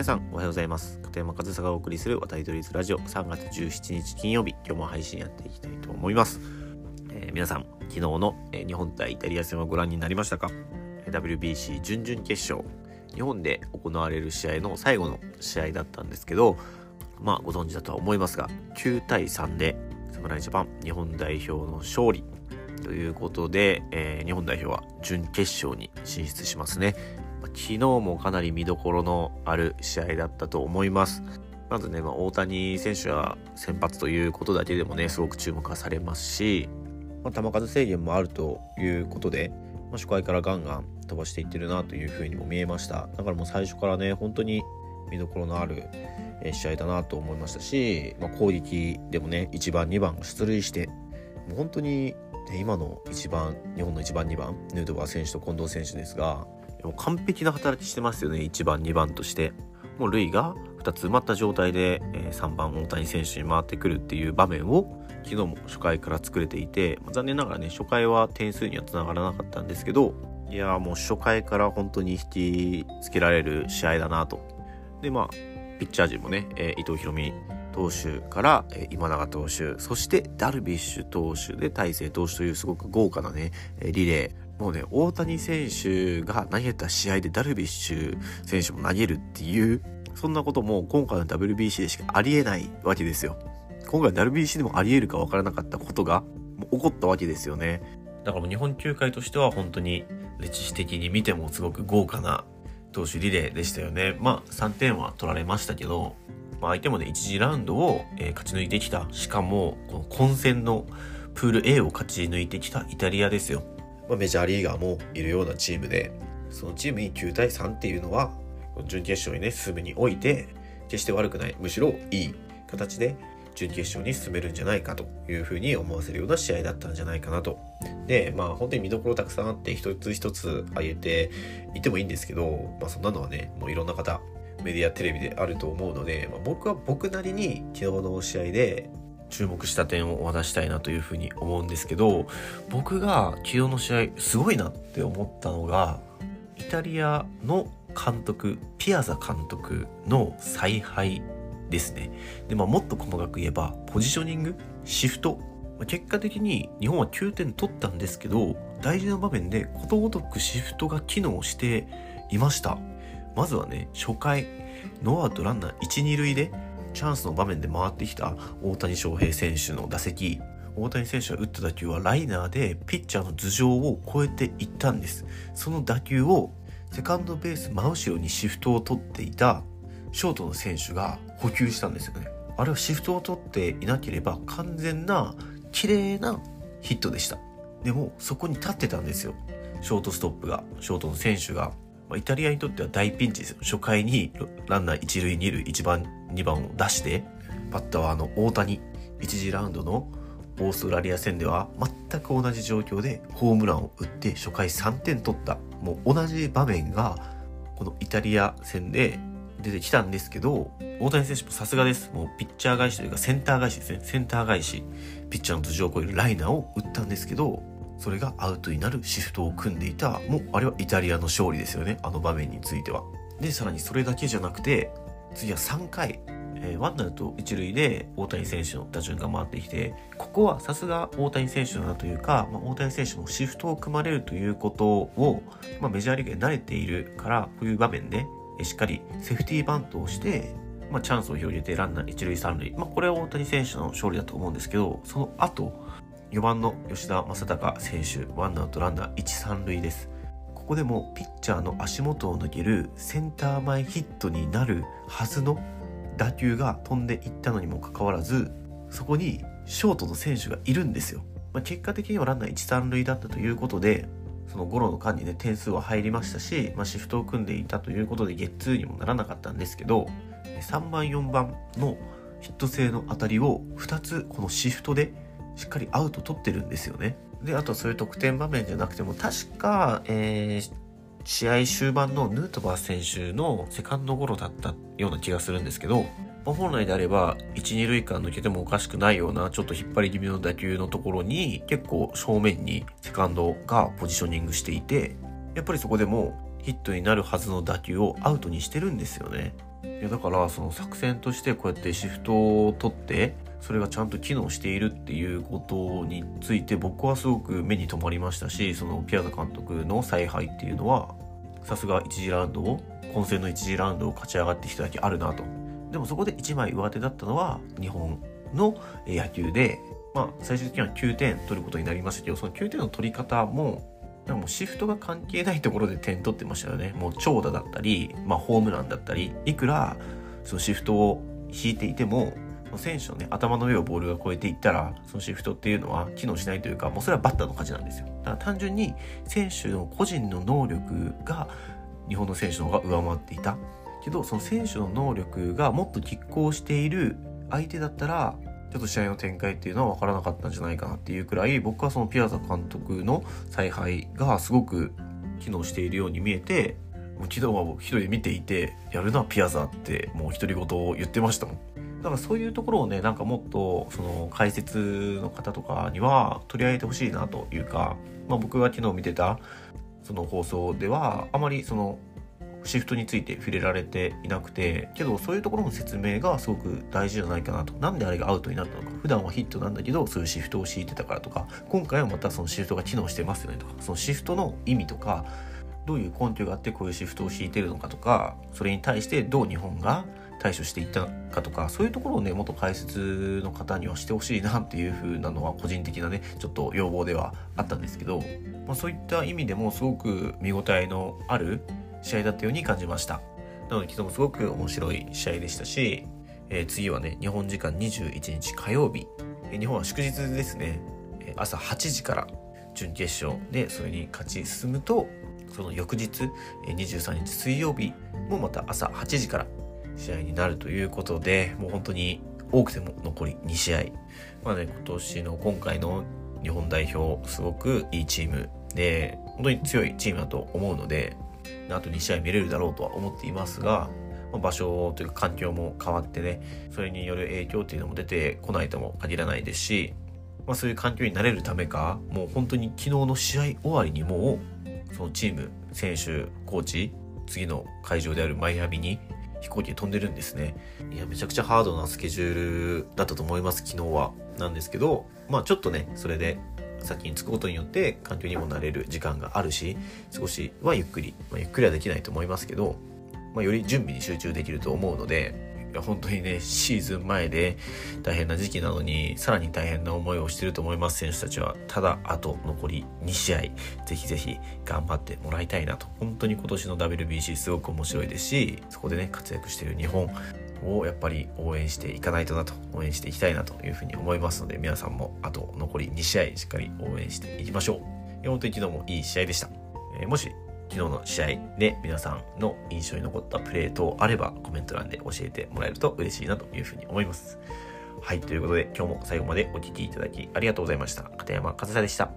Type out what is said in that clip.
皆さんおはようございます。片山和沙がお送りする渡り鳥ズラジオ。3月17日金曜日。今日も配信やっていきたいと思います、えー、皆さん昨日の、えー、日本対イタリア戦をご覧になりましたか？WBC 準々決勝。日本で行われる試合の最後の試合だったんですけどまあご存知だとは思いますが9対3で侍ジャパン日本代表の勝利。ということで、えー、日本代表は準決勝に進出しますね。昨日もかなり見どころのある試合だったと思います。まずね、まあ、大谷選手は先発ということだけでもね、すごく注目はされますし、まあ、球数制限もあるということで、まあ、初回からガンガン飛ばしていってるなというふうにも見えました。だからもう最初からね、本当に見どころのある試合だなと思いましたし、まあ、攻撃でもね、1番、2番出塁して、もう本当に、ね、今の1番、日本の1番、2番、ヌートバー選手と近藤選手ですが、もう完璧な働きしてますよね。1番2番として。もう塁が2つ埋まった状態で、え3番大谷選手に回ってくるっていう場面を昨日も初回から作れていて残念ながらね初回は点数にはつながらなかったんですけどいやもう初回から本当に引きつけられる試合だなと。でまあピッチャー陣もね、えー、伊藤大海投手から、えー、今永投手そしてダルビッシュ投手で大勢投手というすごく豪華なねリレーもうね、大谷選手が投げた試合でダルビッシュ選手も投げるっていう、そんなことも今回の WBC でしかありえないわけですよ。今回 WBC でもありえるかわからなかったことが起こったわけですよね。だからもう日本球界としては本当に歴史的に見てもすごく豪華な投手リレーでしたよね。まあ3点は取られましたけど、まあ、相手もね1次ラウンドを、え勝ち抜いてきた。しかもこの混戦のプール A を勝ち抜いてきたイタリアですよ。まあ、メジャーリーガーもいるようなチームでそのチームに9対3っていうのは準決勝にね進むにおいて決して悪くないむしろいい形で準決勝に進めるんじゃないかというふうに思わせるような試合だったんじゃないかなと。で、まあ本当に見どころたくさんあって一つ一つ挙げていてもいいんですけど、まあそんなのはね、もういろんな方、メディア、テレビであると思うので、まあ、僕は僕なりに昨日の試合で注目した点をお話したいなというふうに思うんですけど僕が昨日の試合すごいなって思ったのがイタリアの監督ピアザ監督の采配ですね。で、まあ、もっと細かく言えばポジショニングシフト。結果的に日本は9点取ったんですけど大事な場面でことごとくシフトが機能していました。まずはね初回ノーアウトランナー12塁でチャンスの場面で回ってきた大谷翔平選手の打席。大谷選手が打った打球はライナーでピッチャーの頭上を越えていったんです。その打球をセカンドベース真後ろにシフトを取っていたショートの選手が補給したんですよね。あれはシフトを取っていなければ完全な綺麗なヒットでした。でもそこに立ってたんですよ。ショートストップがショートの選手が。まあ、イタリアにとっては大ピンチですよ。初回にランナー1塁2塁1番2番を出して、バッターはあの大谷、1次ラウンドのオーストラリア戦では全く同じ状況でホームランを打って初回3点取った。もう同じ場面がこのイタリア戦で出てきたんですけど、大谷選手もさすがです。もうピッチャー返しというかセンター返しですね。センター返し、ピッチャーの頭上を越えるライナーを打ったんですけど、それがアウトになるシフトを組んでいたもうあれはイタリアの勝利ですよねあの場面については。でさらにそれだけじゃなくて次は3回、えー、ワンアウト1塁で大谷選手の打順が回ってきてここはさすが大谷選手だなというか、まあ、大谷選手もシフトを組まれるということを、まあ、メジャーリーグで慣れているからこういう場面でしっかりセーフティーバントをしてまあ、チャンスを広げてランナー一塁三塁。まあ、これは大谷選手の勝利だと思うんですけど、その後、4番の吉田正尚選手、ワンアウトランナー1、3塁です。ここでもピッチャーの足元を抜けるセンター前ヒットになるはずの打球が飛んでいったのにもかかわらず、そこにショートの選手がいるんですよ。まあ、結果的にはランナー1、3塁だったということで、そのゴロの間にね、点数は入りましたし、まあ、シフトを組んでいたということで、ゲッツーにもならなかったんですけど、3番、4番のヒット性の当たりを2つこのシフトでしっかりアウト取ってるんですよね。で、あとそういう得点場面じゃなくても、確か、えー、試合終盤のヌートバー選手のセカンドゴロだったような気がするんですけど、ま、本来であれば、1、2塁間抜けてもおかしくないような、ちょっと引っ張り気味の打球のところに、結構正面にセカンドがポジショニングしていて、やっぱりそこでもヒットになるはずの打球をアウトにしてるんですよね。いやだからその作戦としてこうやってシフトを取ってそれがちゃんと機能しているっていうことについて僕はすごく目に留まりましたしそのピアザ監督の采配っていうのはさすが1次ラウンドを混戦の1次ラウンドを勝ち上がってきただけあるなとでもそこで1枚上手だったのは日本の野球でまあ最終的には9点取ることになりましたけどその9点の取り方もでもシフトが関係ないところで点取ってましたよね。もう長打だったり、まあ、ホームランだったり、いくらそのシフトを引いていても、選手のね、頭の上をボールが越えていったら、そのシフトっていうのは機能しないというか、もうそれはバッターの勝ちなんですよ。だから単純に選手の個人の能力が日本の選手の方が上回っていた。けど、その選手の能力がもっと拮抗している相手だったら、ちょっと試合の展開っていうのは分からなかったんじゃないかなっていうくらい僕はそのピアザ監督の采配がすごく機能しているように見えてもう昨日は僕一人で見ていてやるなピアザってもう独り言を言ってましたもんだからそういうところをねなんかもっとその解説の方とかには取り上げてほしいなというか、まあ、僕が昨日見てたその放送ではあまりそのシフトについて触れられていなくてけどそういうところの説明がすごく大事じゃないかなと。なんであれがアウトになったのか。普段はヒットなんだけどそういうシフトを敷いてたからとか今回はまたそのシフトが機能してますよねとかそのシフトの意味とかどういう根拠があってこういうシフトを敷いてるのかとかそれに対してどう日本が対処していったかとかそういうところをねもっと解説の方にはしてほしいなっていう風なのは個人的なねちょっと要望ではあったんですけど、まあ、そういった意味でもすごく見応えのある試合だったように感じました。なので昨日もすごく面白い試合でしたし、えー、次はね日本時間21日火曜日、えー、日本は祝日ですね、朝8時から準決勝でそれに勝ち進むとその翌日、23日水曜日もまた朝8時から試合になるということでもう本当に多くても残り2試合。まあね今年の今回の日本代表すごくいいチームで本当に強いチームだと思うのであと2試合見れるだろうとは思っていますが、ま、場所というか環境も変わってね、それによる影響っていうのも出てこないとも限らないですし、まあ、そういう環境になれるためか、もう本当に昨日の試合終わりにもう、そのチーム、選手、コーチ、次の会場であるマイアミに飛行機で飛んでるんですね。いや、めちゃくちゃハードなスケジュールだったと思います、昨日は。なんですけど、まあちょっとね、それで先に着くことによって環境にもなれる時間があるし少しはゆっくり、まあ、ゆっくりはできないと思いますけど、まあ、より準備に集中できると思うのでいや本当にねシーズン前で大変な時期なのにさらに大変な思いをしてると思います選手たちはただあと残り2試合ぜひぜひ頑張ってもらいたいなと。本当に今年の WBC すごく面白いですしそこでね活躍している日本をやっぱり応援していかないとなと応援していきたいなというふうに思いますので皆さんもあと残り2試合しっかり応援していきましょう。本当に昨日もいい試合でした、えー、もし昨日の試合で皆さんの印象に残ったプレー等あればコメント欄で教えてもらえると嬉しいなというふうに思います。はいということで今日も最後までお聴きいただきありがとうございました。片山和沙でした。